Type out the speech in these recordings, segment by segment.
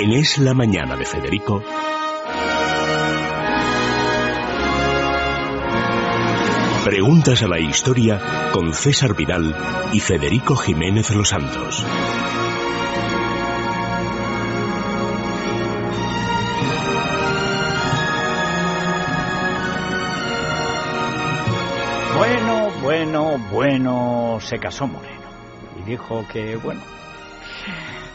En Es la Mañana de Federico. Preguntas a la historia con César Vidal y Federico Jiménez Los Santos. Bueno, bueno, bueno, se casó Moreno. Y dijo que, bueno.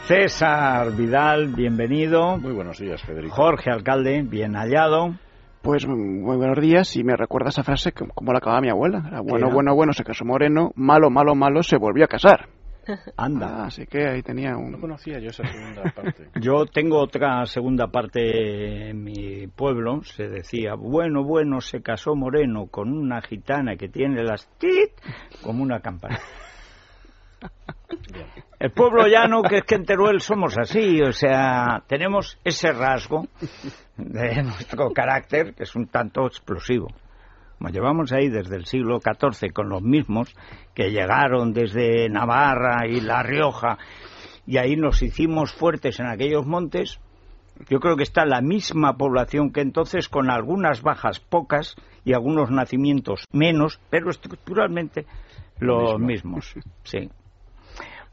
César Vidal, bienvenido. Muy buenos días, Federico. Jorge Alcalde, bien hallado. Pues muy buenos días y me recuerda esa frase que- como la acababa mi abuela. Era bueno, era? bueno, bueno, se casó moreno, malo, malo, malo, se volvió a casar. Anda. Ah, así que ahí tenía No un... conocía yo esa segunda parte. Yo tengo otra segunda parte en mi pueblo. Se decía, bueno, bueno, se casó Moreno con una gitana que tiene las tit como una campana. El pueblo llano, que es que en Teruel somos así, o sea, tenemos ese rasgo de nuestro carácter que es un tanto explosivo. Como llevamos ahí desde el siglo XIV con los mismos que llegaron desde Navarra y La Rioja y ahí nos hicimos fuertes en aquellos montes, yo creo que está la misma población que entonces con algunas bajas pocas y algunos nacimientos menos, pero estructuralmente los mismos. Sí.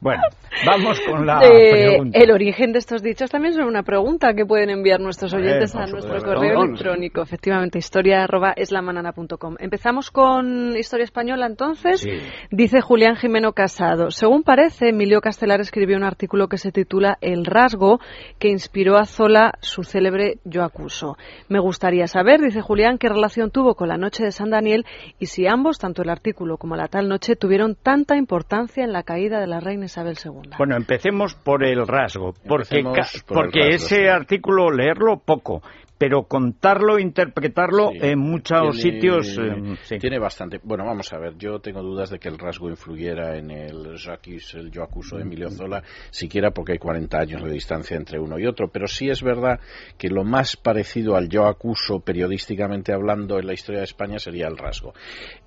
Bueno, vamos con la Eh, pregunta. el origen de estos dichos también son una pregunta que pueden enviar nuestros A ver, oyentes a nuestro supuesto. correo electrónico. Efectivamente, historia arroba eslamanana.com. Empezamos con historia española entonces. Sí. Dice Julián Jimeno Casado. Según parece, Emilio Castelar escribió un artículo que se titula El rasgo que inspiró a Zola su célebre Yo acuso. Me gustaría saber, dice Julián, qué relación tuvo con la noche de San Daniel y si ambos, tanto el artículo como la tal noche, tuvieron tanta importancia en la caída de la reina Isabel II. Bueno, empecemos por el rasgo, porque, el porque rasgo, ese sí. artículo leerlo poco, pero contarlo, interpretarlo Sí. en muchos Tiene- sitios. eh, sí. Tiene bastante. Bueno, vamos a ver. Yo tengo dudas de que el rasgo influyera en el Jaquis, el yo acuso de Emilio Zola, siquiera porque hay 40 años de distancia entre uno y otro. Pero sí es verdad que lo más parecido al yo acuso, periodísticamente hablando, en la historia de España sería el rasgo.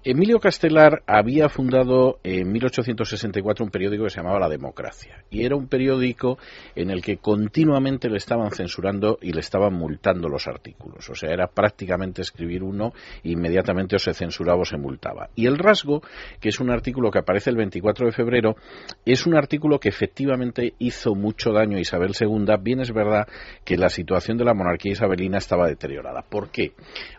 Emilio Castelar había fundado en 1864 un periódico que se llamaba La Democracia. Y era un periódico en el que continuamente le estaban censurando y le estaban multando los artículos. O sea, era prácticamente escribir uno e inmediatamente o se censuraba o se multaba. Y el rasgo, que es un artículo que aparece el 24 de febrero, es un artículo que efectivamente hizo mucho daño a Isabel II. Bien es verdad que la situación de la monarquía isabelina estaba deteriorada. ¿Por qué?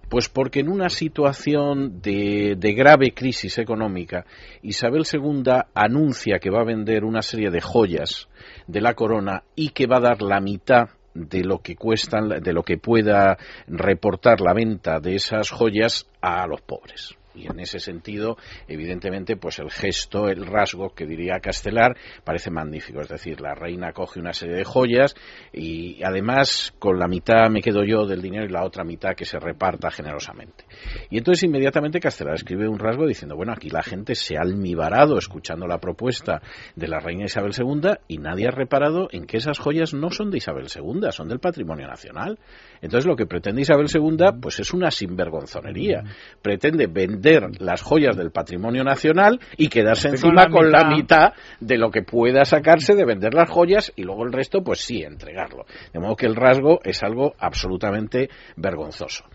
Pues porque en una situación de, de grave crisis económica, Isabel II anuncia que va a vender una serie de joyas de la corona y que va a dar la mitad de lo que cuestan, de lo que pueda reportar la venta de esas joyas a los pobres. Y en ese sentido, evidentemente, pues el gesto, el rasgo que diría Castelar parece magnífico. Es decir, la reina coge una serie de joyas y además con la mitad me quedo yo del dinero y la otra mitad que se reparta generosamente. Y entonces inmediatamente Castelar escribe un rasgo diciendo, bueno, aquí la gente se ha almibarado escuchando la propuesta de la reina Isabel II y nadie ha reparado en que esas joyas no son de Isabel II, son del patrimonio nacional. Entonces lo que pretende Isabel II pues es una sinvergonzonería. Pretende vender las joyas del patrimonio nacional y quedarse Con encima la con la mitad de lo que pueda sacarse de vender las joyas y luego el resto pues sí entregarlo. De modo que el rasgo es algo absolutamente vergonzoso.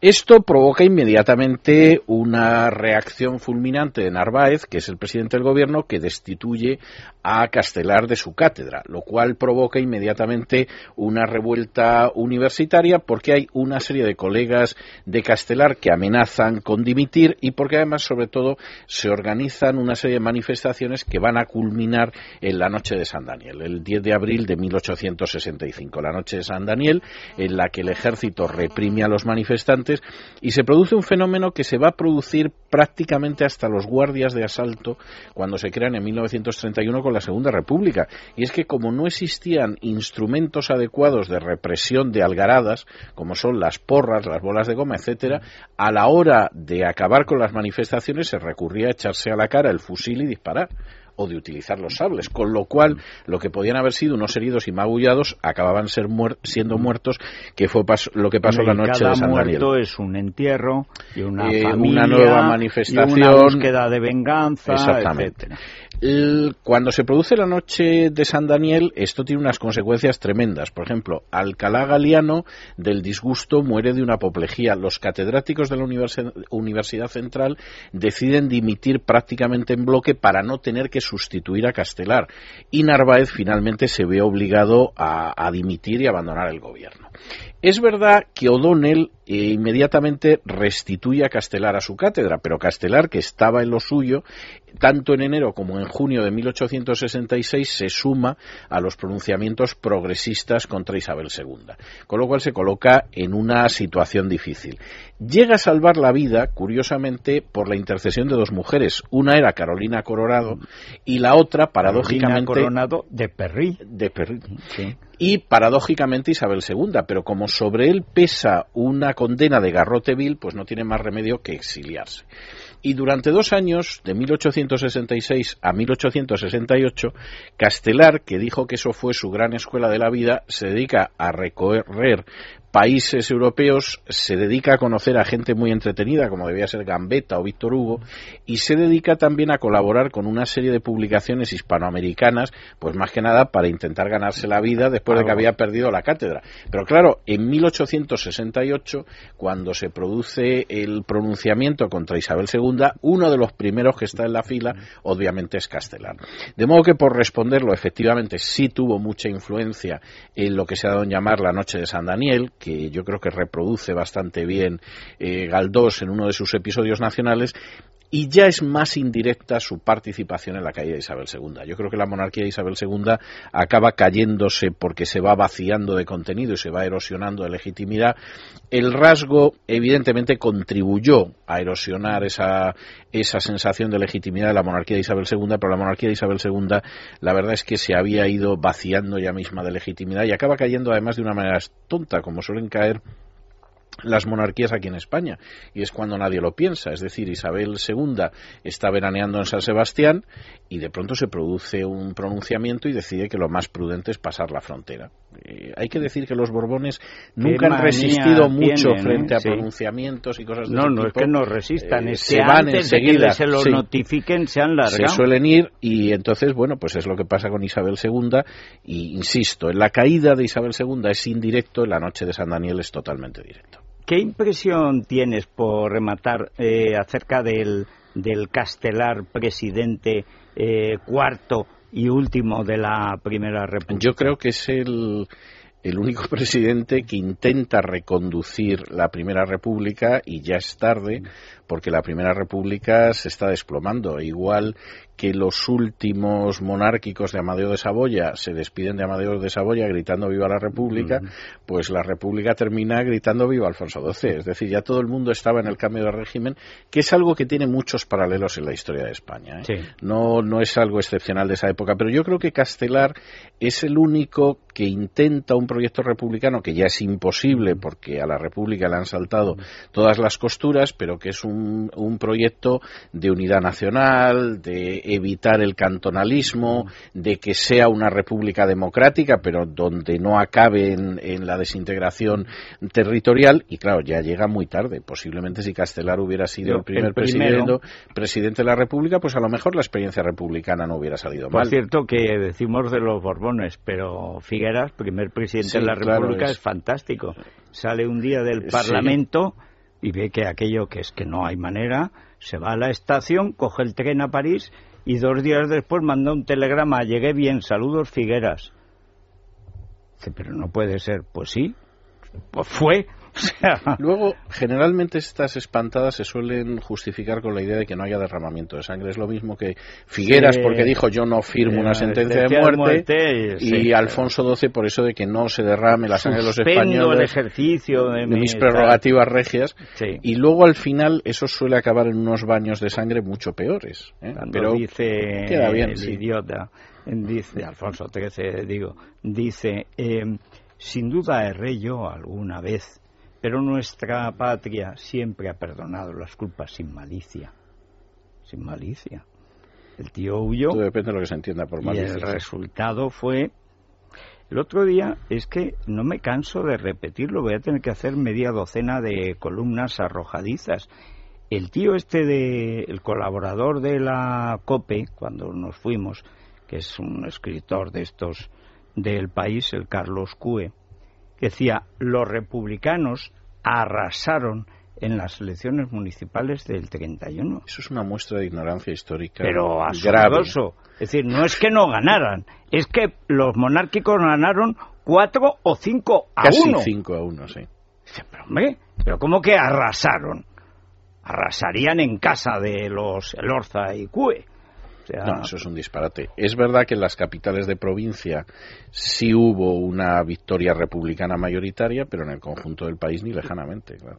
Esto provoca inmediatamente una reacción fulminante de Narváez, que es el presidente del gobierno, que destituye a Castelar de su cátedra, lo cual provoca inmediatamente una revuelta universitaria porque hay una serie de colegas de Castelar que amenazan con dimitir y porque además, sobre todo, se organizan una serie de manifestaciones que van a culminar en la noche de San Daniel, el 10 de abril de 1865, la noche de San Daniel, en la que el ejército reprime a los manifestantes y se produce un fenómeno que se va a producir prácticamente hasta los guardias de asalto cuando se crean en 1931 con la Segunda República. Y es que como no existían instrumentos adecuados de represión de algaradas, como son las porras, las bolas de goma, etcétera, a la hora de acabar con las manifestaciones se recurría a echarse a la cara el fusil y disparar o de utilizar los sables, con lo cual lo que podían haber sido unos heridos y magullados acababan ser muer- siendo muertos, que fue pas- lo que pasó la Y noche cada de San Daniel. muerto es un entierro y una Eh, familia una nueva y manifestación. una búsqueda de venganza, Exactamente. etcétera. Cuando se produce la noche de San Daniel, esto tiene unas consecuencias tremendas. Por ejemplo, Alcalá Galiano del disgusto muere de una apoplejía. Los catedráticos de la Universidad Central deciden dimitir prácticamente en bloque para no tener que sustituir a Castelar. Y Narváez finalmente se ve obligado a, a dimitir y abandonar el gobierno. Es verdad que O'Donnell eh, inmediatamente restituye a Castelar a su cátedra, pero Castelar, que estaba en lo suyo, tanto en enero como en junio de 1866, se suma a los pronunciamientos progresistas contra Isabel II, con lo cual se coloca en una situación difícil. Llega a salvar la vida, curiosamente, por la intercesión de dos mujeres. Una era Carolina Coronado y la otra, paradójicamente. Coronado de Perry. De Perry. Y paradójicamente Isabel II, pero como sobre él pesa una condena de garrote vil, pues no tiene más remedio que exiliarse. Y durante dos años, de 1866 a 1868, Castelar, que dijo que eso fue su gran escuela de la vida, se dedica a recorrer países europeos se dedica a conocer a gente muy entretenida, como debía ser Gambetta o Víctor Hugo, y se dedica también a colaborar con una serie de publicaciones hispanoamericanas, pues más que nada para intentar ganarse la vida después de que había perdido la cátedra. Pero claro, en 1868, cuando se produce el pronunciamiento contra Isabel II, uno de los primeros que está en la fila, obviamente, es Castelar. De modo que, por responderlo, efectivamente sí tuvo mucha influencia en lo que se ha dado en llamar la Noche de San Daniel, que yo creo que reproduce bastante bien eh, Galdós en uno de sus episodios nacionales, y ya es más indirecta su participación en la caída de Isabel II. Yo creo que la monarquía de Isabel II acaba cayéndose porque se va vaciando de contenido y se va erosionando de legitimidad. El rasgo, evidentemente, contribuyó a erosionar esa, esa sensación de legitimidad de la monarquía de Isabel II, pero la monarquía de Isabel II, la verdad es que se había ido vaciando ya misma de legitimidad y acaba cayendo además de una manera tonta, como suelen caer las monarquías aquí en España. Y es cuando nadie lo piensa. Es decir Isabel II está veraneando en San Sebastián y de pronto se produce un pronunciamiento y decide que lo más prudente es pasar la frontera. Eh, hay que decir que los Borbones nunca han resistido mucho frente a pronunciamientos y cosas de no, ese no tipo. es que no resistan Eh, es se que van antes de enseguida, que se lo sí. notifiquen se han largado. Se suelen ir y entonces, bueno, pues es lo que pasa con Isabel II y insisto, en la caída de Isabel II es indirecto, en la noche de San Daniel es totalmente directo. ¿Qué impresión tienes, por rematar, eh, acerca del, del castelar presidente eh, cuarto y último de la Primera República? Yo creo que es el, el único presidente que intenta reconducir la Primera República y ya es tarde porque la Primera República se está desplomando. Igual que los últimos monárquicos de Amadeo de Saboya se despiden de Amadeo de Saboya gritando viva la República, pues la República termina gritando viva Alfonso XII. Es decir, ya todo el mundo estaba en el cambio de régimen, que es algo que tiene muchos paralelos en la historia de España. ¿eh? Sí. No, no es algo excepcional de esa época, pero yo creo que Castelar es el único que intenta un proyecto republicano que ya es imposible porque a la República le han saltado todas las costuras, pero que es un, un proyecto de unidad nacional, de evitar el cantonalismo, de que sea una república democrática, pero donde no acabe en, en la desintegración territorial. Y claro, ya llega muy tarde. Posiblemente si Castelar hubiera sido el primer el presidente, presidente de la República, pues a lo mejor la experiencia republicana no hubiera salido mal. cierto, que decimos de los Borbones, pero Figueras, primer presidente Sí, de la claro, República, es- es... fantástico. Sale un día del Sí. Parlamento y ve que aquello que es que no hay manera, se va a la estación, coge el tren a París y dos días después manda un telegrama, llegué bien, saludos Figueras. Dice, pero no puede ser. Pues sí, pues fue. Sea, Luego, generalmente estas espantadas se suelen justificar con la idea de que no haya derramamiento de sangre. Es lo mismo que Figueras Sí. porque dijo yo no firmo una sentencia de muerte, muerte, y sí. Alfonso XII por eso de que no se derrame la sangre de los suspendo el españoles ejercicio de, de mi mis prerrogativas regias y luego al final eso suele acabar en unos baños de sangre mucho peores. ¿eh? Pero dice queda bien, el idiota, dice Alfonso XIII, digo, dice, eh, sin duda erré yo alguna vez, pero nuestra patria siempre ha perdonado las culpas sin malicia, sin malicia. El tío huyó todo depende de lo que se entienda por y malicia. el resultado fue... El otro día es que no me canso de repetirlo, voy a tener que hacer media docena de columnas arrojadizas. el tío este de el colaborador de la COPE cuando nos fuimos, que es un escritor de estos del país, el Carlos Cue, decía, los republicanos arrasaron en las elecciones municipales del 31. Eso es una muestra de ignorancia histórica. Pero asombroso. Es decir, no es que no ganaran, es que los monárquicos ganaron cuatro o cinco a Casi uno. cinco a uno, sí. Pero, hombre, pero ¿cómo que arrasaron? Arrasarían en casa de los Elorza y Cue. No, eso es un disparate. Es verdad que en las capitales de provincia sí hubo una victoria republicana mayoritaria, pero en el conjunto del país ni lejanamente, claro.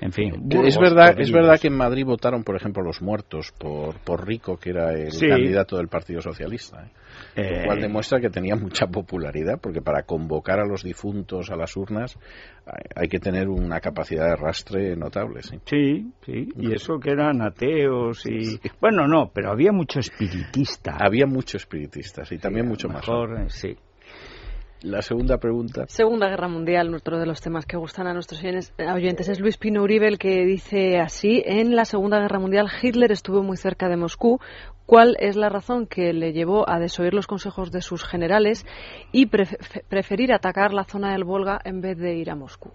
En fin. Es Burgos, verdad, es verdad que en Madrid votaron, por ejemplo, los muertos por, por Rico, que era el Sí. candidato del Partido Socialista. ¿eh? Eh, Lo cual demuestra que tenía mucha popularidad, porque para convocar a los difuntos a las urnas hay, que tener una capacidad de arrastre notable. Sí. Sí, sí, y eso que eran ateos y... Bueno, no, pero había mucho espiritista. Había muchos espiritistas y también mucho más. eh, sí. La segunda pregunta. Segunda Guerra Mundial, otro de los temas que gustan a nuestros oyentes, oyentes, es Luis Pino Uribe el que dice así, en la Segunda Guerra Mundial Hitler estuvo muy cerca de Moscú. ¿Cuál es la razón que le llevó a desoír los consejos de sus generales y pref- preferir atacar la zona del Volga en vez de ir a Moscú?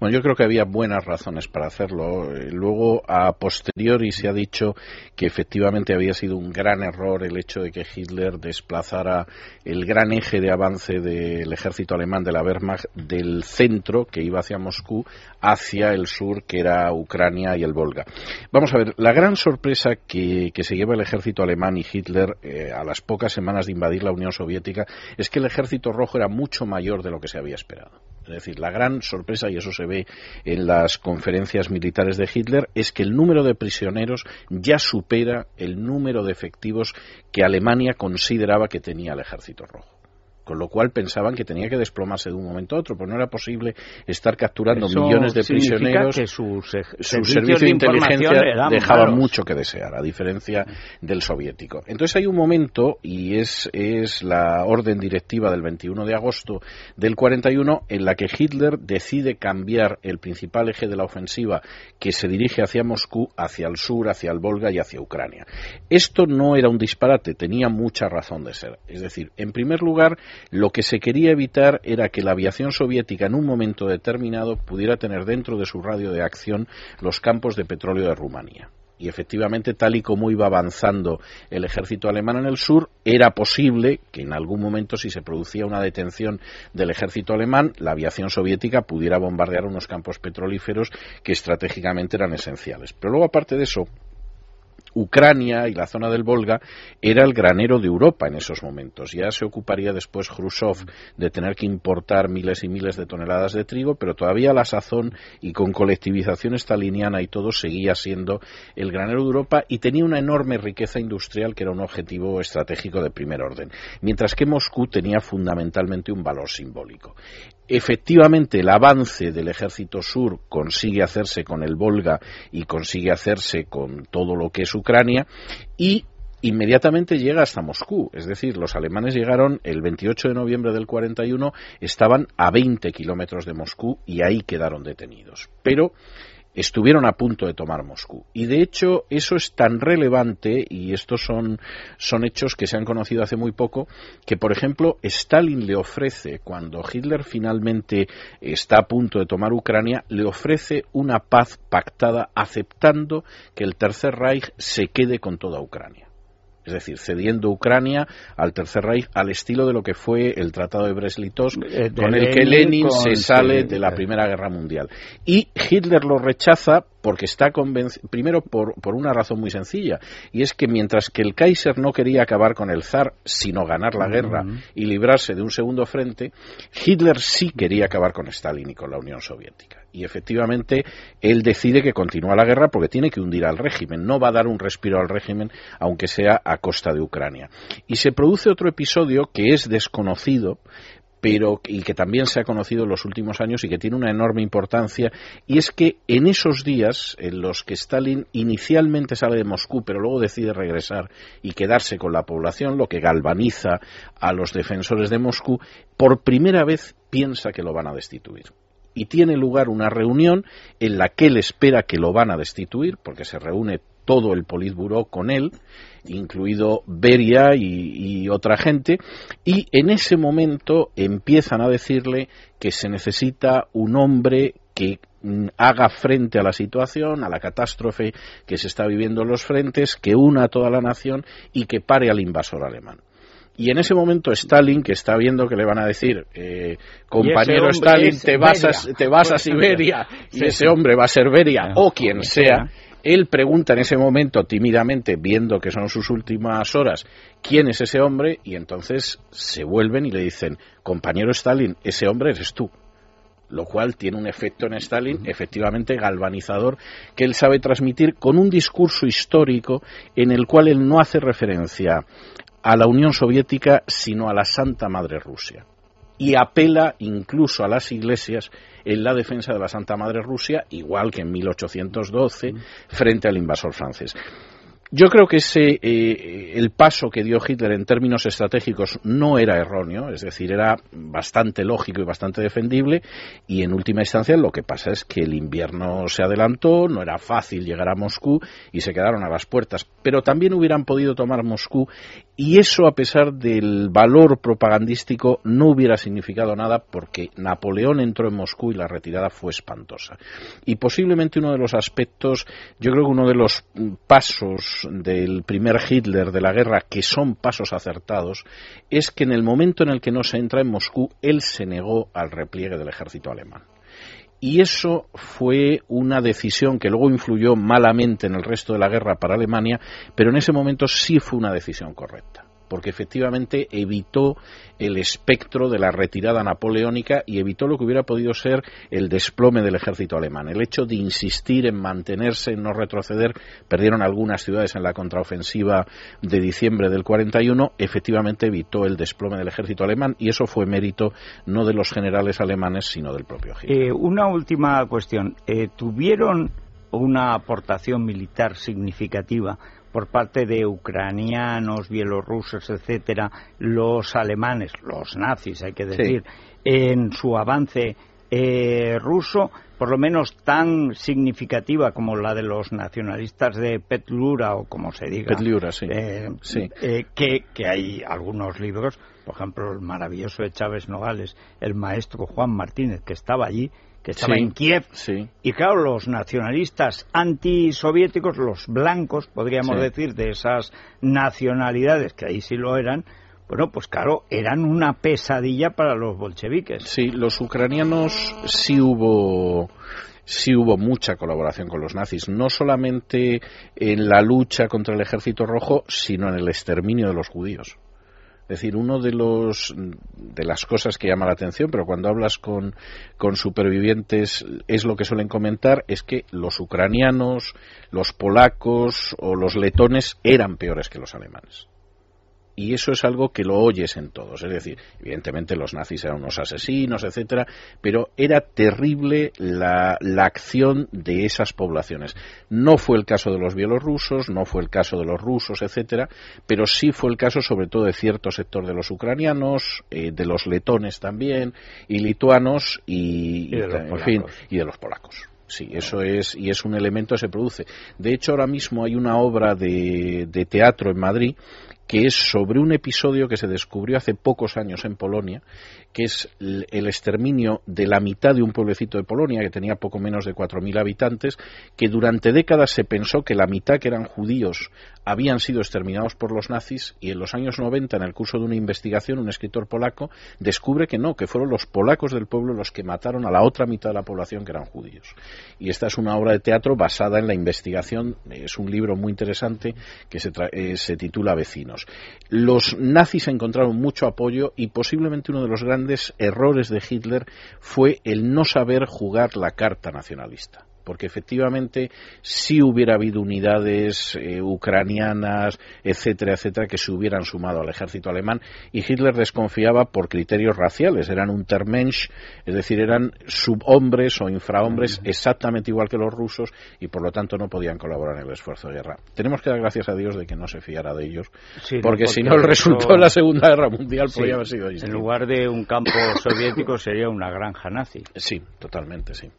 Bueno, yo creo que había buenas razones para hacerlo. Eh, Luego, a posteriori, se ha dicho que efectivamente había sido un gran error el hecho de que Hitler desplazara el gran eje de avance del ejército alemán de la Wehrmacht del centro, que iba hacia Moscú, hacia el sur, que era Ucrania y el Volga. Vamos a ver, la gran sorpresa que, que se lleva el ejército alemán y Hitler eh, a las pocas semanas de invadir la Unión Soviética es que el ejército rojo era mucho mayor de lo que se había esperado. Es decir, la gran sorpresa, y eso se ve en las conferencias militares de Hitler, es que el número de prisioneros ya supera el número de efectivos que Alemania consideraba que tenía el ejército rojo. Con lo cual pensaban que tenía que desplomarse de un momento a otro, pues no era posible estar capturando Eso millones de prisioneros que sus, ej- su servicios servicio de inteligencia información eran dejaba malos. mucho que desear, a diferencia del soviético. Entonces hay un momento, y es, es la orden directiva del 21 de agosto del 41, en la que Hitler decide cambiar el principal eje de la ofensiva que se dirige hacia Moscú, hacia el sur, hacia el Volga y hacia Ucrania. Esto no era un disparate, tenía mucha razón de ser. Es decir, en primer lugar, lo que se quería evitar era que la aviación soviética en un momento determinado pudiera tener dentro de su radio de acción los campos de petróleo de Rumanía. Y efectivamente, tal y como iba avanzando el ejército alemán en el sur, era posible que en algún momento, si se producía una detención del ejército alemán, la aviación soviética pudiera bombardear unos campos petrolíferos que estratégicamente eran esenciales. Pero luego, aparte de eso, Ucrania y la zona del Volga era el granero de Europa en esos momentos. Ya se ocuparía después Khrushchev de tener que importar miles y miles de toneladas de trigo, pero todavía la sazón y con colectivización staliniana y todo seguía siendo el granero de Europa y tenía una enorme riqueza industrial que era un objetivo estratégico de primer orden, mientras que Moscú tenía fundamentalmente un valor simbólico. Efectivamente, el avance del ejército sur consigue hacerse con el Volga y consigue hacerse con todo lo que es Ucrania y inmediatamente llega hasta Moscú. Es decir, los alemanes llegaron el 28 de noviembre del 41, estaban a 20 kilómetros de Moscú y ahí quedaron detenidos. Pero estuvieron a punto de tomar Moscú. Y de hecho eso es tan relevante, y estos son, son hechos que se han conocido hace muy poco, que por ejemplo Stalin le ofrece, cuando Hitler finalmente está a punto de tomar Ucrania, le ofrece una paz pactada aceptando que el Tercer Reich se quede con toda Ucrania es decir, cediendo Ucrania al Tercer Reich al estilo de lo que fue el Tratado de Brest-Litovsk, Eh, con el que Lenin con- se sale de la. Primera Guerra Mundial. Y Hitler lo rechaza porque está convencido, primero por, por una razón muy sencilla, y es que mientras que el Kaiser no quería acabar con el zar, sino ganar la guerra y librarse de un segundo frente, Hitler sí quería acabar con Stalin y con la Unión Soviética. Y efectivamente, él decide que continúa la guerra porque tiene que hundir al régimen, no va a dar un respiro al régimen, aunque sea a costa de Ucrania. Y se produce otro episodio que es desconocido, pero y que también se ha conocido en los últimos años y que tiene una enorme importancia y es que en esos días en los que Stalin inicialmente sale de Moscú pero luego decide regresar y quedarse con la población lo que galvaniza a los defensores de Moscú por primera vez piensa que lo van a destituir y tiene lugar una reunión en la que él espera que lo van a destituir, porque se reúne todo el Politburó con él, incluido Beria y, y, otra gente, y en ese momento empiezan a decirle que se necesita un hombre que mm, haga frente a la situación, a la catástrofe que se está viviendo en los frentes, que una a toda la nación y que pare al invasor alemán. Y en ese momento Stalin, que está viendo que le van a decir, eh, compañero Stalin, te vas, a, te vas a Siberia. Y ese hombre va a ser Beria o quien sea, él pregunta en ese momento tímidamente, viendo que son sus últimas horas, quién es ese hombre y entonces se vuelven y le dicen, compañero Stalin, ese hombre eres tú. Lo cual tiene un efecto en Stalin efectivamente galvanizador que él sabe transmitir con un discurso histórico en el cual él no hace referencia a la Unión Soviética sino a la Santa Madre Rusia y apela incluso a las iglesias en la defensa de la Santa Madre Rusia, igual que en 1812 frente al invasor francés. Yo creo que ese, eh, el paso que dio Hitler en términos estratégicos no era erróneo, es decir, era bastante lógico y bastante defendible, y en última instancia lo que pasa es que el invierno se adelantó, no era fácil llegar a Moscú y se quedaron a las puertas, pero también hubieran podido tomar Moscú y eso, a pesar del valor propagandístico, no hubiera significado nada porque Napoleón entró en Moscú y la retirada fue espantosa. Y posiblemente uno de los aspectos, yo creo que uno de los pasos del primer Hitler de la guerra, que son pasos acertados, es que en el momento en el que no se entra en Moscú, él se negó al repliegue del ejército alemán. Y eso fue una decisión que luego influyó malamente en el resto de la guerra para Alemania, pero en ese momento sí fue una decisión correcta porque efectivamente evitó el espectro de la retirada napoleónica y evitó lo que hubiera podido ser el desplome del ejército alemán. El hecho de insistir en mantenerse, en no retroceder, perdieron algunas ciudades en la contraofensiva de diciembre del 41, efectivamente evitó el desplome del ejército alemán y eso fue mérito no de los generales alemanes, sino del propio Hitler. Eh, una última cuestión. Eh, ¿Tuvieron una aportación militar significativa por parte de ucranianos, bielorrusos, etcétera, los alemanes, los nazis, hay que decir, en su avance eh, ruso, por lo menos tan significativa como la de los nacionalistas de Petlura o como se diga. Petlura, sí. Eh, eh, que, que hay algunos libros, por ejemplo, el maravilloso de Chávez Nogales, el maestro Juan Martínez, que estaba allí, que estaba en Kiev. Y claro, los nacionalistas antisoviéticos, los blancos, podríamos decir, de esas nacionalidades, que ahí sí lo eran, bueno, pues claro, eran una pesadilla para los bolcheviques. Sí, los ucranianos sí hubo sí hubo mucha colaboración con los nazis, no solamente en la lucha contra el ejército rojo, sino en el exterminio de los judíos. Es decir, uno de los de las cosas que llama la atención, pero cuando hablas con, con supervivientes es lo que suelen comentar, es que los ucranianos, los polacos o los letones eran peores que los alemanes y eso es algo que lo oyes en todos. Es decir, evidentemente los nazis eran unos asesinos, etcétera, pero era terrible la, la, acción de esas poblaciones. No fue el caso de los bielorrusos, no fue el caso de los rusos, etcétera, pero sí fue el caso sobre todo de cierto sector de los ucranianos, eh, de los letones también, y lituanos, y, y, de, en fin, y de los polacos. Sí, eso es, y es un elemento que se produce. De hecho, ahora mismo hay una obra de, de teatro en Madrid que es sobre un episodio que se descubrió hace pocos años en Polonia, que es el exterminio de la mitad de un pueblecito de Polonia, que tenía poco menos de 4.000 habitantes, que durante décadas se pensó que la mitad que eran judíos habían sido exterminados por los nazis y en los años 90, en el curso de una investigación, un escritor polaco descubre que no, que fueron los polacos del pueblo los que mataron a la otra mitad de la población que eran judíos. Y esta es una obra de teatro basada en la investigación, es un libro muy interesante que se, eh, se titula Los nazis encontraron mucho apoyo y posiblemente uno de los grandes errores de Hitler fue el no saber jugar la carta nacionalista. Porque efectivamente sí hubiera habido unidades eh, ucranianas, etcétera, etcétera, que se hubieran sumado al ejército alemán y Hitler desconfiaba por criterios raciales, eran Untermensch, es decir, eran subhombres o infrahombres exactamente igual que los rusos y por lo tanto no podían colaborar en el esfuerzo de guerra. Tenemos que dar gracias a Dios de que no se fiara de ellos, porque, si no el resultado de la Segunda Guerra Mundial podría haber sido distinto. En lugar de un campo soviético sería una granja nazi. Sí, totalmente, sí.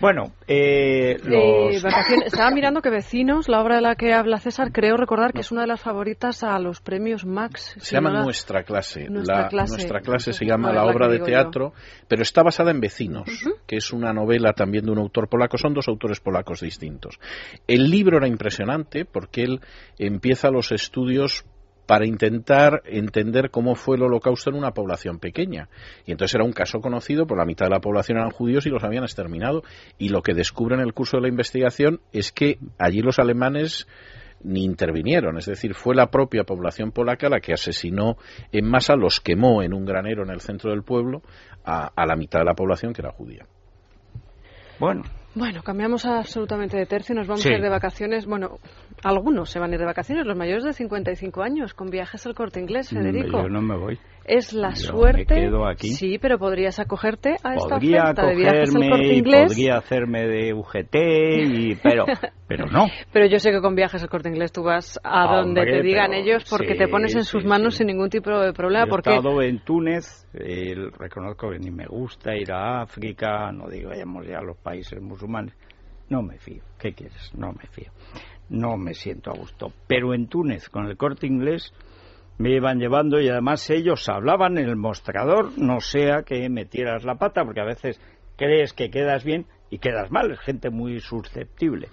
Bueno, eh, los... Estaba mirando que Vecinos, la obra de la que habla César, creo recordar que es una de las favoritas a los premios Max. Se llama Nuestra Clase. Nuestra, clase. se llama la obra de teatro, pero está basada en Vecinos, que es una novela también de un autor polaco. Son dos autores polacos distintos. El libro era impresionante porque él empieza los estudios para intentar entender cómo fue el holocausto en una población pequeña. Y entonces era un caso conocido, por la mitad de la población eran judíos y los habían exterminado. Y lo que descubre en el curso de la investigación es que allí los alemanes ni intervinieron, es decir, fue la propia población polaca la que asesinó en masa, los quemó en un granero en el centro del pueblo a, a la mitad de la población que era judía. Bueno, bueno, cambiamos absolutamente de tercio y nos vamos a ir de vacaciones. Bueno, algunos se van a ir de vacaciones, los mayores de 55 años, con viajes al corte inglés, mm, Federico. Yo no me voy. Es la suerte. Me quedo aquí. Sí, pero podrías acogerte a esta podría oferta de viajes al corte inglés. Podría hacerme de UGT, y, pero, pero no. Pero yo sé que con viajes al corte inglés tú vas a donde te digan ellos porque te pones en sus manos sin ningún tipo de problema. Yo porque... he estado en Túnez, reconozco que ni me gusta ir a África, no digo vayamos ya a los países musulmanes no me fío. ¿Qué quieres? No me fío. No me siento a gusto. Pero en Túnez, con el corte inglés, me iban llevando y además ellos hablaban en el mostrador, no sea que metieras la pata, porque a veces crees que quedas bien y quedas mal, es gente muy susceptible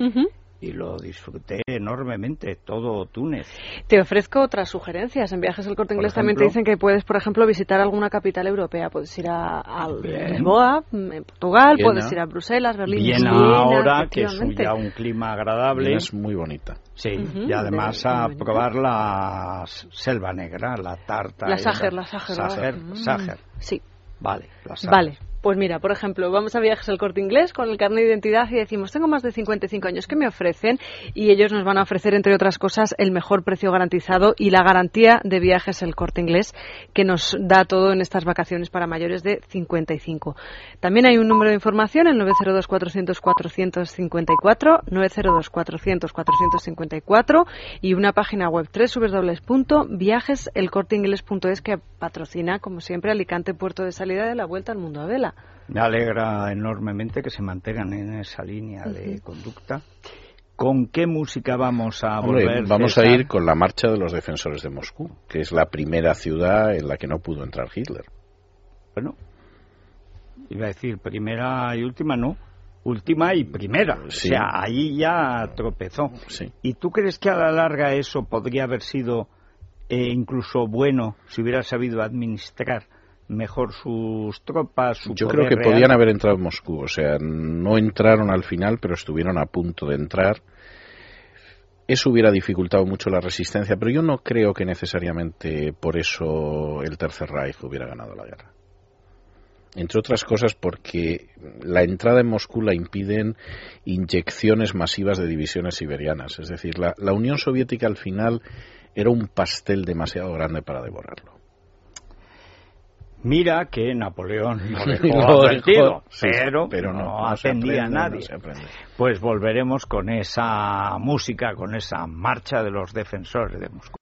y lo disfruté enormemente, todo Túnez. Te ofrezco otras sugerencias. En Viajes al Corte Inglés también te dicen que puedes, por ejemplo, visitar alguna capital europea. Puedes ir a, Lisboa, en Portugal, puedes ir a Bruselas, Berlín. Viena, ahora, que es ya un clima agradable. es muy bonita. Sí, y además a probar la selva negra, la tarta. La Sager, la Sager. Sager, Sí. Vale, la Vale. Pues mira, por ejemplo, vamos a viajes al corte inglés con el carnet de identidad y decimos, tengo más de 55 años, ¿qué me ofrecen? Y ellos nos van a ofrecer, entre otras cosas, el mejor precio garantizado y la garantía de viajes el corte inglés que nos da todo en estas vacaciones para mayores de 55. También hay un número de información, el 902-400-454, 902-400-454 y una página web www.viajeselcorteingles.es que patrocina, como siempre, Alicante Puerto de Salida de la Vuelta al Mundo a Vela. Me alegra enormemente que se mantengan en esa línea de conducta. ¿Con qué música vamos a volver? vamos a ir con la marcha de los defensores de Moscú, que es la primera ciudad en la que no pudo entrar Hitler. Bueno, iba a decir primera y última, no. Última y primera. O sea, ahí ya tropezó. ¿Y tú crees que a la larga eso podría haber sido eh, incluso bueno si hubiera sabido administrar mejor sus tropas. Su Yo creo que podían haber entrado en Moscú, o sea, no entraron al final, pero estuvieron a punto de entrar. Eso hubiera dificultado mucho la resistencia, pero yo no creo que necesariamente por eso el Tercer Reich hubiera ganado la guerra. Entre otras cosas porque la entrada en Moscú la impiden inyecciones masivas de divisiones siberianas. Es decir, la, la Unión Soviética al final era un pastel demasiado grande para devorarlo. Mira que Napoleón lo dejó advertido, pero, pero, no, atendía a nadie. pues volveremos con esa música, con esa marcha de los defensores de Moscú.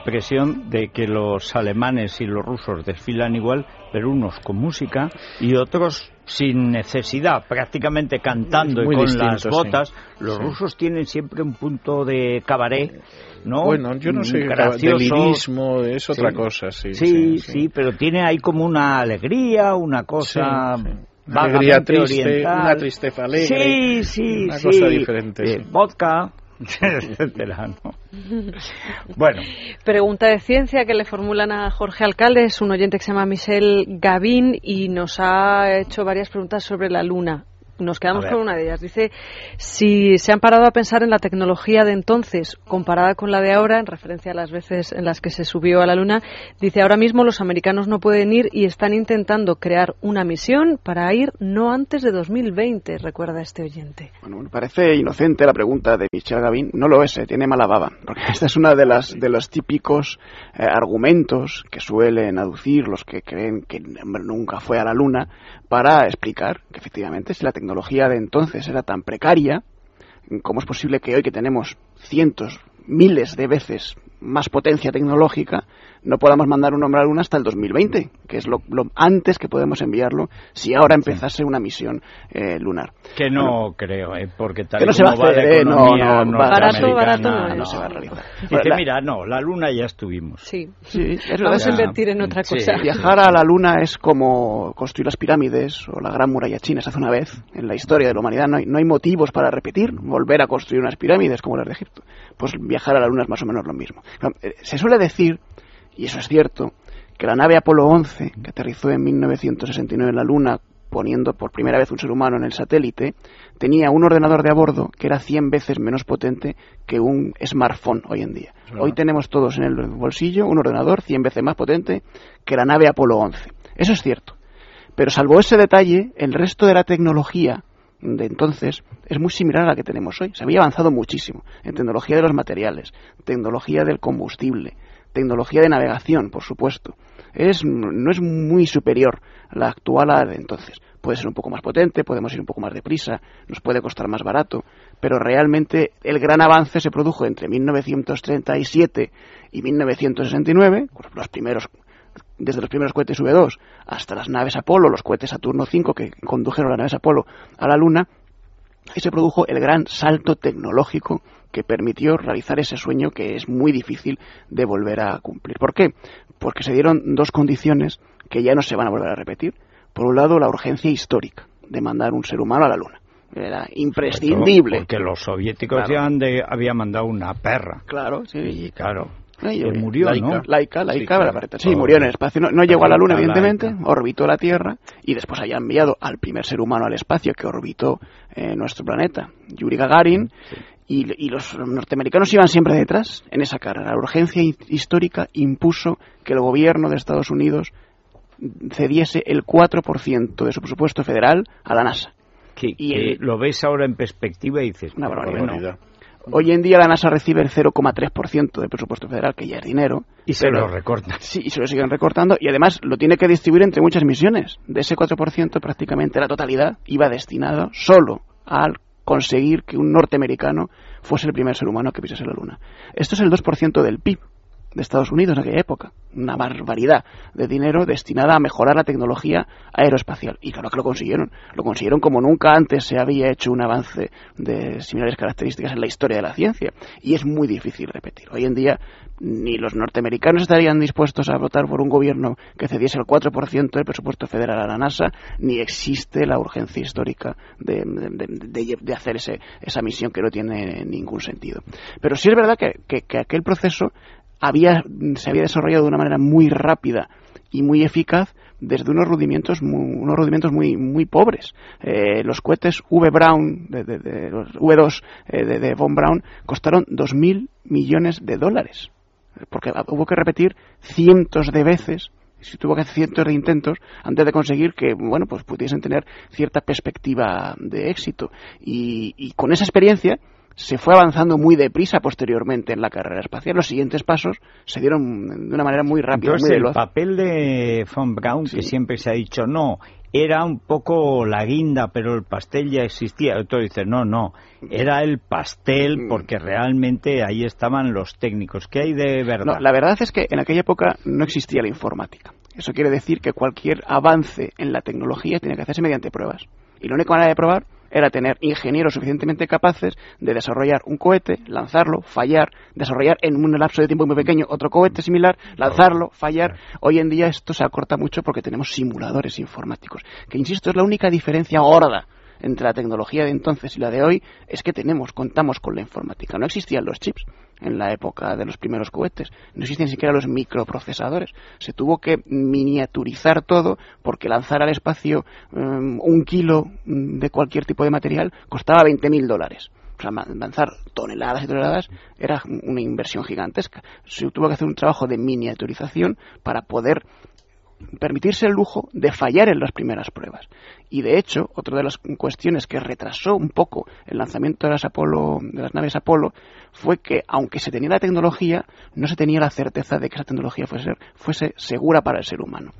Impresión de que los alemanes y los rusos desfilan igual, pero unos con música y otros sin necesidad, prácticamente cantando y con distinto, las sí. botas. Los Sí. rusos tienen siempre un punto de cabaret, ¿no? Bueno, yo no sé, Mm, lirismo es otra Sí. cosa, sí. Sí, sí, pero tiene ahí como una alegría, una cosa Alegría triste, oriental. una tristeza alegre, Sí, sí, una sí. cosa diferente, Eh, sí. Vodka. Bueno, Pregunta de ciencia que le formulan a Jorge Alcalde, es un oyente que se llama Michel Gavín y nos ha hecho varias preguntas sobre la Luna. Nos quedamos con una de ellas. Dice si se han parado a pensar en la tecnología de entonces comparada con la de ahora, en referencia a las veces en las que se subió a la Luna. Dice ahora mismo los americanos no pueden ir y están intentando crear una misión para ir no antes de 2020, recuerda este oyente. Bueno, me parece inocente la pregunta de Michel Gavin. No lo es, eh, tiene mala baba. Porque esta es una de las de los típicos eh, argumentos que suelen aducir los que creen que hombre, nunca fue a la Luna para explicar que efectivamente si la tecnología de entonces era tan precaria, ¿cómo es posible que hoy que tenemos cientos, miles de veces más potencia tecnológica, no podamos mandar un hombre a la Luna hasta el 2020, que es lo, lo antes que podemos enviarlo si ahora empezase una misión eh, lunar? que no creo, ¿eh? porque tal Que no se va a va hacer, la eh, no, Barato, barato no no se va a realizar. Dice, Bueno, la- mira, no, la luna ya estuvimos. Sí. Sí, es. Vamos a invertir en otra Sí. cosa. Viajar a la Luna es como construir las pirámides o la Gran Muralla China se hace una vez en la historia de la humanidad. No hay, no hay motivos para repetir, volver a construir unas pirámides como las de Egipto. Pues viajar a la Luna es más o menos lo mismo. Eh, Se suele decir, y eso es cierto, que la nave Apolo 11, que aterrizó en 1969 en la Luna, poniendo por primera vez un ser humano en el satélite, tenía un ordenador de a bordo que era 100 veces menos potente que un smartphone hoy en día. Hoy tenemos todos en el bolsillo un ordenador 100 veces más potente que la nave Apolo 11. Eso es cierto. Pero salvo ese detalle, el resto de la tecnología de entonces es muy similar a la que tenemos hoy. Se había avanzado muchísimo en tecnología de los materiales, tecnología del combustible, tecnología de navegación, por supuesto. Es, no es muy superior la actual a la de entonces. Puede ser un poco más potente, podemos ir un poco más deprisa, nos puede costar más barato, pero realmente el gran avance se produjo entre 1937 y 1969, con los primeros desde los primeros cohetes V2 hasta las naves Apolo, los cohetes Saturno V que condujeron las naves Apolo a la Luna, y se produjo el gran salto tecnológico que permitió realizar ese sueño que es muy difícil de volver a cumplir. ¿Por qué? Porque se dieron dos condiciones que ya no se van a volver a repetir. Por un lado, la urgencia histórica de mandar un ser humano a la Luna. Era imprescindible. Porque los soviéticos Claro. ya han de- habían mandado una perra. Claro, sí. Y claro, Ay, que oye, murió, laica. ¿no? Laica, Sí, laica, claro. la pareta. Sí, murió en el espacio. No, no llegó a la Luna, evidentemente. laica. Orbitó la Tierra y después haya enviado al primer ser humano al espacio que orbitó eh, nuestro planeta, Yuri Gagarin. Y, y los norteamericanos iban siempre detrás en esa carrera. La urgencia hi- histórica impuso que el gobierno de Estados Unidos cediese el 4% de su presupuesto federal a la NASA. Que, Y el- lo ves ahora en perspectiva y dices, Una. Barbaridad. Hoy en día la NASA recibe el 0,3% del presupuesto federal, que ya es dinero. y se pero- lo recortan. Sí, y se lo siguen recortando y además lo tiene que distribuir entre muchas misiones. De ese 4%, prácticamente la totalidad iba destinada solo al conseguir que un norteamericano fuese el primer ser humano que pisase la Luna. Esto es el 2% del PIB de Estados Unidos en aquella época. Una barbaridad de dinero destinada a mejorar la tecnología aeroespacial. Y claro que lo consiguieron. Lo consiguieron como nunca antes se había hecho un avance de similares características en la historia de la ciencia. Y es muy difícil repetir. Hoy en día ni los norteamericanos estarían dispuestos a votar por un gobierno que cediese el 4% del presupuesto federal a la NASA, ni existe la urgencia histórica de, de- hacer ese- esa misión que no tiene ningún sentido. Pero sí es verdad que- que aquel proceso había, se había desarrollado de una manera muy rápida y muy eficaz desde unos rudimentos muy, unos rudimentos muy muy pobres. Eh, los cohetes V Brown, de, de- de- los V2 eh, de, Von Braun, costaron 2.000 millones de dólares. Porque hubo que repetir cientos de veces si tuvo que hacer cientos de intentos antes de conseguir que bueno pues pudiesen tener cierta perspectiva de éxito y con esa experiencia se fue avanzando muy deprisa posteriormente en la carrera espacial. Los siguientes pasos se dieron de una manera muy rápida, Entonces, muy el papel de Von Braun, que siempre se ha dicho, no, era un poco la guinda, pero el pastel ya existía. Otro dice, no, no, era el pastel Mm. porque realmente ahí estaban los técnicos. ¿Qué hay de verdad? No, la verdad es que en aquella época no existía la informática. Eso quiere decir que cualquier avance en la tecnología tiene que hacerse mediante pruebas. Y la única manera de probar era tener ingenieros suficientemente capaces de desarrollar un cohete, lanzarlo, fallar, desarrollar en un lapso de tiempo muy pequeño otro cohete similar, lanzarlo, fallar. Hoy en día esto se acorta mucho porque tenemos simuladores informáticos, que insisto es la única diferencia gorda entre la tecnología de entonces y la de hoy es que tenemos, contamos con la informática. No existían los chips en la época de los primeros cohetes, no existían siquiera los microprocesadores. Se tuvo que miniaturizar todo porque lanzar al espacio um, un kilo de cualquier tipo de material costaba 20.000 dólares. O sea, lanzar toneladas y toneladas era una inversión gigantesca. Se tuvo que hacer un trabajo de miniaturización para poder permitirse el lujo de fallar en las primeras pruebas. Y de hecho, otra de las cuestiones que retrasó un poco el lanzamiento de las, Apolo, de las naves Apolo fue que, aunque se tenía la tecnología, no se tenía la certeza de que esa tecnología fuese, fuese segura para el ser humano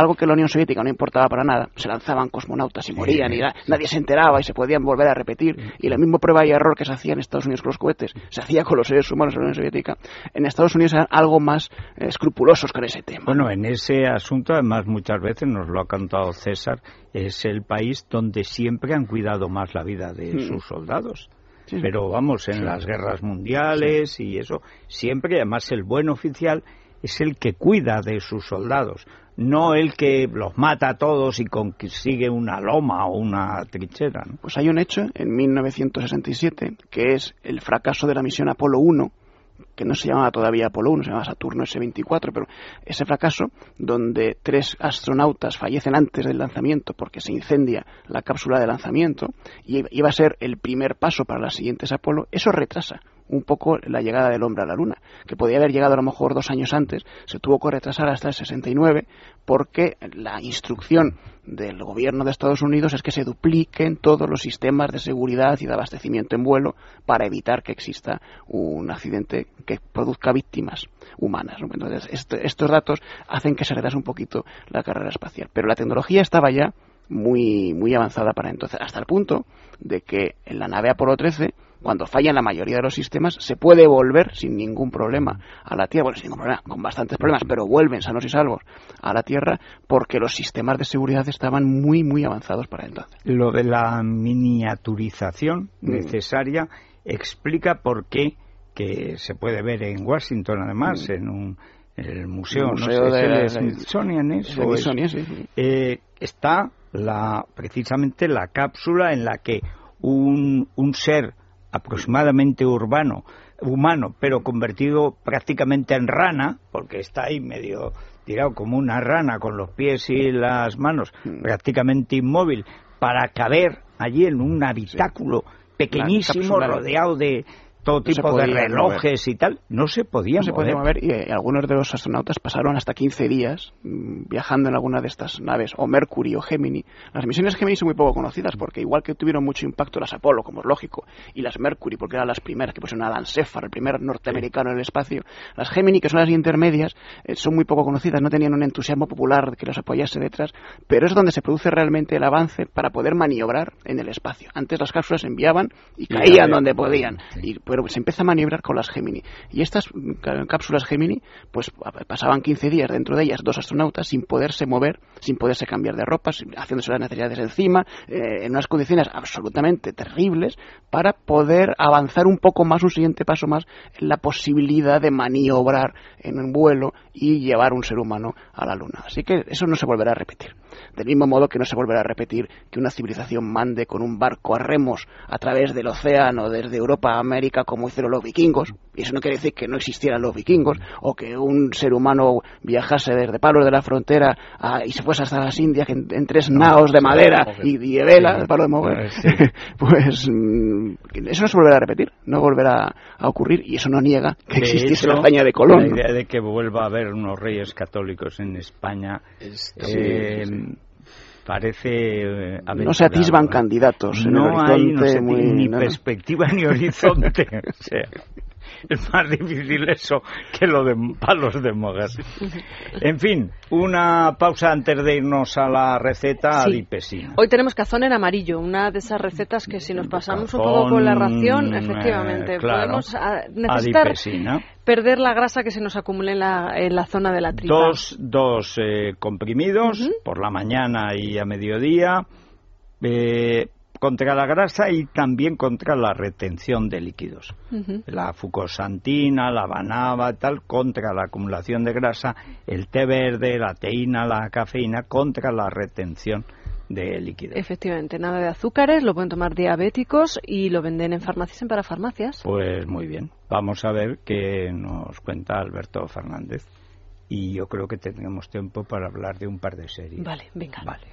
algo que la Unión Soviética no importaba para nada. Se lanzaban cosmonautas y morían y nadie se enteraba y se podían volver a repetir. Y la misma prueba y error que se hacía en Estados Unidos con los cohetes se hacía con los seres humanos en la Unión Soviética. En Estados Unidos eran algo más eh, escrupulosos con ese tema. Bueno, en ese asunto, además, muchas veces nos lo ha contado César, es el país donde siempre han cuidado más la vida de Mm. sus soldados. Sí. Pero vamos, en las guerras mundiales y eso, siempre, además, el buen oficial es el que cuida de sus soldados, no el que los mata a todos y consigue una loma o una trinchera. ¿no? Pues hay un hecho en 1967 que es el fracaso de la misión Apolo 1 que no se llamaba todavía Apolo 1, se llamaba Saturno S-24, pero ese fracaso donde tres astronautas fallecen antes del lanzamiento porque se incendia la cápsula de lanzamiento y iba a ser el primer paso para las siguientes Apolo, eso retrasa un poco la llegada del hombre a la Luna, que podía haber llegado a lo mejor dos años antes, se tuvo que retrasar hasta el 69 porque la instrucción del gobierno de Estados Unidos es que se dupliquen todos los sistemas de seguridad y de abastecimiento en vuelo para evitar que exista un accidente que produzca víctimas humanas. Entonces, este, estos datos hacen que se retrase un poquito la carrera espacial. Pero la tecnología estaba ya muy, muy avanzada para entonces, hasta el punto de que en la nave Apolo 13 cuando fallan la mayoría de los sistemas, se puede volver sin ningún problema a la Tierra, bueno, sin ningún problema, con bastantes problemas, pero vuelven sanos y salvos a la Tierra porque los sistemas de seguridad estaban muy, muy avanzados para entonces. Lo de la miniaturización Mm. necesaria explica por qué, que se puede ver en Washington además, en un en el museo, El no museo sé, de el Smithsonian, ¿O es? Smithsonian, sí, sí. eh, está la, precisamente la cápsula en la que un, un ser aproximadamente urbano, humano, pero convertido prácticamente en rana, porque está ahí medio tirado como una rana con los pies y las manos, Mm. prácticamente inmóvil, para caber allí en un habitáculo pequeñísimo, rodeado de todo tipo de relojes y tal, no se podía No se mover. podía mover y eh, algunos de los astronautas pasaron hasta 15 días mm, viajando en alguna de estas naves, o Mercury o Gemini. Las misiones Gemini son muy poco conocidas porque igual que tuvieron mucho impacto las Apolo, como es lógico, y las Mercury, porque eran las primeras que pusieron a Alan Shepard, el primer norteamericano en el espacio, las Gemini, que son las intermedias, eh, son muy poco conocidas, no tenían un entusiasmo popular que los apoyase detrás, pero es donde se produce realmente el avance para poder maniobrar en el espacio. Antes las cápsulas se enviaban y caían donde podían, sí. y, pero se empieza a maniobrar con las Gemini. Y estas mm, cá- cápsulas Gemini, pues pa- pasaban 15 días dentro de ellas dos astronautas sin poderse mover, sin poderse cambiar de ropa, haciéndose las necesidades encima, eh, en unas condiciones absolutamente terribles, para poder avanzar un poco más, un siguiente paso más, en la posibilidad de maniobrar en un vuelo y llevar un ser humano a la Luna. Así que eso no se volverá a repetir. Del mismo modo que no se volverá a repetir que una civilización mande con un barco a remos a través del océano desde Europa a América como hicieron los vikingos. Y eso no quiere decir que no existieran los vikingos o que un ser humano viajase desde Palos de la Frontera a- y se fuese hasta las Indias en, en tres naos de madera y, y de vela, de palo de mover. Sí. pues mm, eso no se volverá a repetir, no volverá a ocurrir y eso no niega que De existiese hecho, la hazaña de Colón. La ¿no? idea de que vuelva a haber unos reyes católicos en España Es- eh, sí, sí. parece eh, No se atisban candidatos en No hay no muy- ni no. perspectiva ni horizonte. o sea, es más difícil eso que lo de palos de mogas. En fin, una pausa antes de irnos a la receta Sí. adipesina. Hoy tenemos cazón en amarillo, una de esas recetas que si nos pasamos un poco con la ración, eh, efectivamente, claro. podemos ah, necesitar Adipesina. perder la grasa que se nos acumule en la, en la zona de la tripa. Dos, dos eh, comprimidos por la mañana y a mediodía eh, contra la grasa y también contra la retención de líquidos. La fucosantina, la banaba, tal, contra la acumulación de grasa, el té verde, la teína, la cafeína, contra la retención de líquidos. Efectivamente, nada de azúcares, lo pueden tomar diabéticos y lo venden en farmacias, en parafarmacias. Pues muy bien, vamos a ver qué nos cuenta Alberto Fernández. Y yo creo que tendremos tiempo para hablar de un par de series. Vale, venga. Vale.